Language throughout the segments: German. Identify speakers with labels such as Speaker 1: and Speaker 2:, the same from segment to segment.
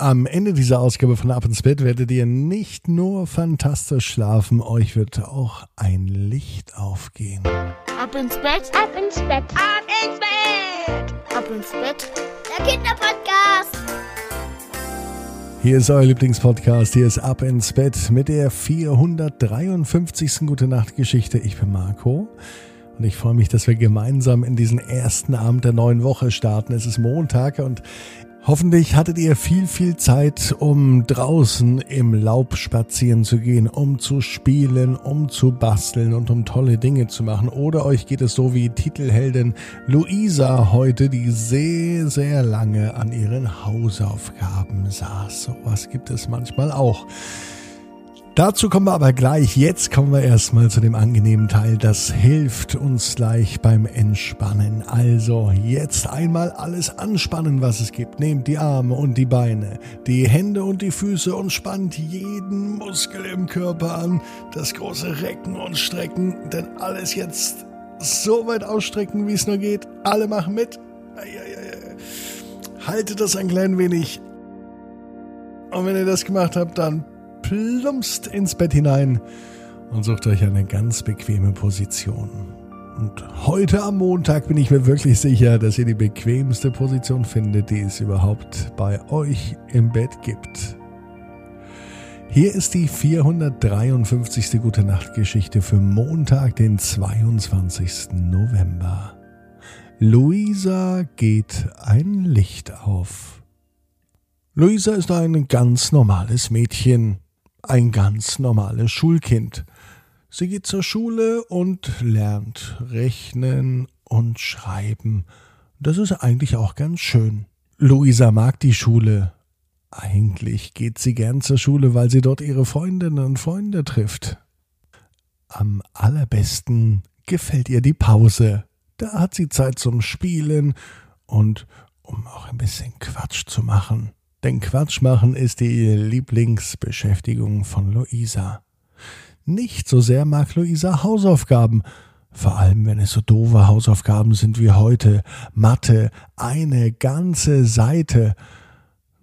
Speaker 1: Am Ende dieser Ausgabe von Ab ins Bett werdet ihr nicht nur fantastisch schlafen, euch wird auch ein Licht aufgehen.
Speaker 2: Ab ins Bett,
Speaker 3: ab ins Bett,
Speaker 2: ab ins Bett,
Speaker 3: ab ins Bett, der Kinderpodcast.
Speaker 1: Hier ist euer Lieblingspodcast, hier ist Ab ins Bett mit der 453. Gute Nacht Geschichte. Ich bin Marco. Und ich freue mich, dass wir gemeinsam in diesen ersten Abend der neuen Woche starten. Es ist Montag und Hoffentlich hattet ihr viel, viel Zeit, um draußen im Laub spazieren zu gehen, um zu spielen, um zu basteln und um tolle Dinge zu machen. Oder euch geht es so wie Titelheldin Luisa heute, die sehr, sehr lange an ihren Hausaufgaben saß. Sowas gibt es manchmal auch. Dazu kommen wir aber gleich. Jetzt kommen wir erstmal zu dem angenehmen Teil. Das hilft uns gleich beim Entspannen. Also jetzt einmal alles anspannen, was es gibt. Nehmt die Arme und die Beine, die Hände und die Füße und spannt jeden Muskel im Körper an. Das große Recken und Strecken, denn alles jetzt so weit ausstrecken, wie es nur geht. Alle machen mit. Haltet das ein klein wenig. Und wenn ihr das gemacht habt, dann plumpst ins Bett hinein und sucht euch eine ganz bequeme Position. Und heute am Montag bin ich mir wirklich sicher, dass ihr die bequemste Position findet, die es überhaupt bei euch im Bett gibt. Hier ist die 453. Gute Nacht Geschichte für Montag, den 22. November. Luisa geht ein Licht auf. Luisa ist ein ganz normales Mädchen ein ganz normales Schulkind. Sie geht zur Schule und lernt rechnen und schreiben. Das ist eigentlich auch ganz schön. Luisa mag die Schule. Eigentlich geht sie gern zur Schule, weil sie dort ihre Freundinnen und Freunde trifft. Am allerbesten gefällt ihr die Pause. Da hat sie Zeit zum Spielen und um auch ein bisschen Quatsch zu machen. Denn Quatsch machen ist die Lieblingsbeschäftigung von Luisa. Nicht so sehr mag Luisa Hausaufgaben, vor allem wenn es so doofe Hausaufgaben sind wie heute. Mathe, eine ganze Seite.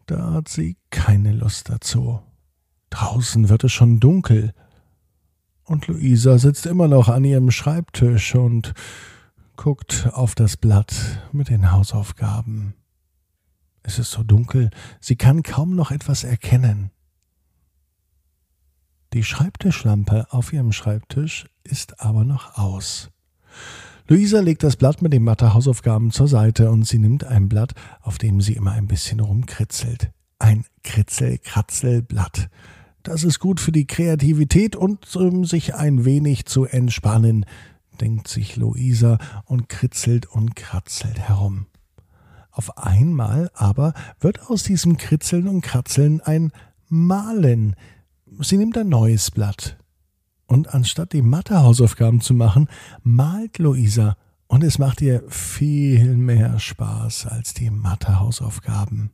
Speaker 1: Da hat sie keine Lust dazu. Draußen wird es schon dunkel. Und Luisa sitzt immer noch an ihrem Schreibtisch und guckt auf das Blatt mit den Hausaufgaben. Es ist so dunkel, sie kann kaum noch etwas erkennen. Die Schreibtischlampe auf ihrem Schreibtisch ist aber noch aus. Luisa legt das Blatt mit den Mathehausaufgaben zur Seite und sie nimmt ein Blatt, auf dem sie immer ein bisschen rumkritzelt. Ein Kritzel-Kratzel-Blatt. Das ist gut für die Kreativität und um sich ein wenig zu entspannen, denkt sich Luisa und kritzelt und kratzelt herum. Auf einmal aber wird aus diesem Kritzeln und Kratzeln ein Malen. Sie nimmt ein neues Blatt. Und anstatt die Mathehausaufgaben zu machen, malt Luisa. Und es macht ihr viel mehr Spaß als die Mathehausaufgaben.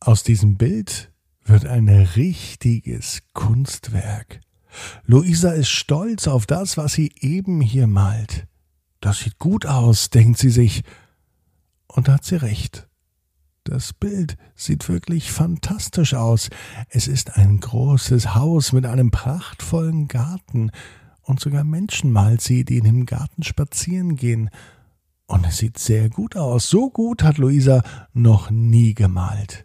Speaker 1: Aus diesem Bild wird ein richtiges Kunstwerk. Luisa ist stolz auf das, was sie eben hier malt. Das sieht gut aus, denkt sie sich, und da hat sie recht. Das Bild sieht wirklich fantastisch aus. Es ist ein großes Haus mit einem prachtvollen Garten, und sogar Menschen malt sie, die in dem Garten spazieren gehen. Und es sieht sehr gut aus. So gut hat Luisa noch nie gemalt.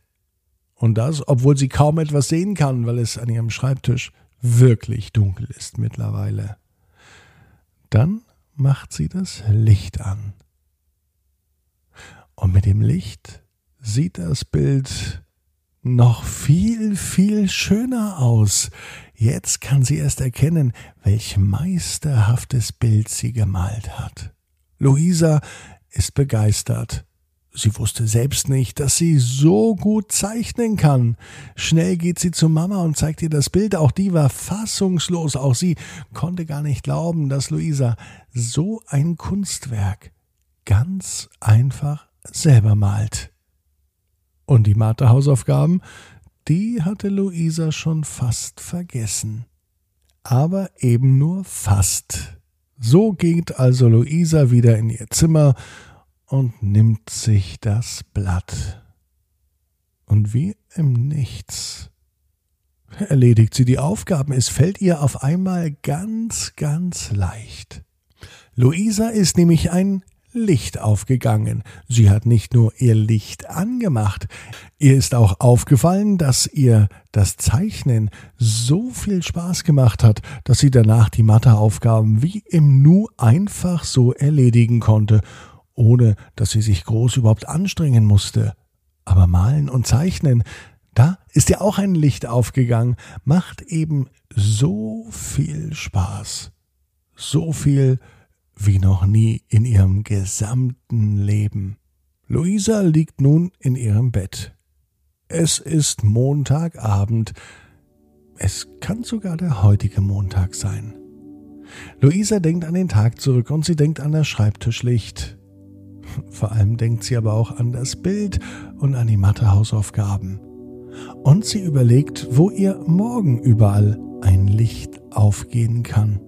Speaker 1: Und das, obwohl sie kaum etwas sehen kann, weil es an ihrem Schreibtisch wirklich dunkel ist mittlerweile. Dann macht sie das Licht an. Und mit dem Licht sieht das Bild noch viel, viel schöner aus. Jetzt kann sie erst erkennen, welch meisterhaftes Bild sie gemalt hat. Luisa ist begeistert. Sie wusste selbst nicht, dass sie so gut zeichnen kann. Schnell geht sie zu Mama und zeigt ihr das Bild. Auch die war fassungslos. Auch sie konnte gar nicht glauben, dass Luisa so ein Kunstwerk ganz einfach selber malt. Und die Mathe-Hausaufgaben, die hatte Luisa schon fast vergessen. Aber eben nur fast. So geht also Luisa wieder in ihr Zimmer und nimmt sich das Blatt. Und wie im Nichts erledigt sie die Aufgaben. Es fällt ihr auf einmal ganz, ganz leicht. Luisa ist nämlich ein Licht aufgegangen. Sie hat nicht nur ihr Licht angemacht, ihr ist auch aufgefallen, dass ihr das Zeichnen so viel Spaß gemacht hat, dass sie danach die Matheaufgaben wie im Nu einfach so erledigen konnte, ohne dass sie sich groß überhaupt anstrengen musste. Aber malen und zeichnen, da ist ja auch ein Licht aufgegangen, macht eben so viel Spaß. So viel Spaß wie noch nie in ihrem gesamten Leben. Luisa liegt nun in ihrem Bett. Es ist Montagabend. Es kann sogar der heutige Montag sein. Luisa denkt an den Tag zurück und sie denkt an das Schreibtischlicht. Vor allem denkt sie aber auch an das Bild und an die Mathehausaufgaben. Und sie überlegt, wo ihr morgen überall ein Licht aufgehen kann.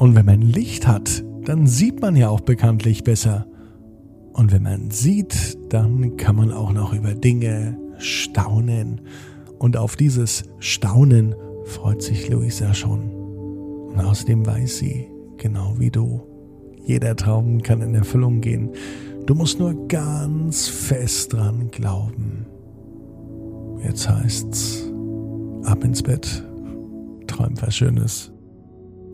Speaker 1: Und wenn man Licht hat, dann sieht man ja auch bekanntlich besser. Und wenn man sieht, dann kann man auch noch über Dinge staunen. Und auf dieses Staunen freut sich Luisa schon. Und außerdem weiß sie, genau wie du, jeder Traum kann in Erfüllung gehen. Du musst nur ganz fest dran glauben. Jetzt heißt's, ab ins Bett, träum was Schönes.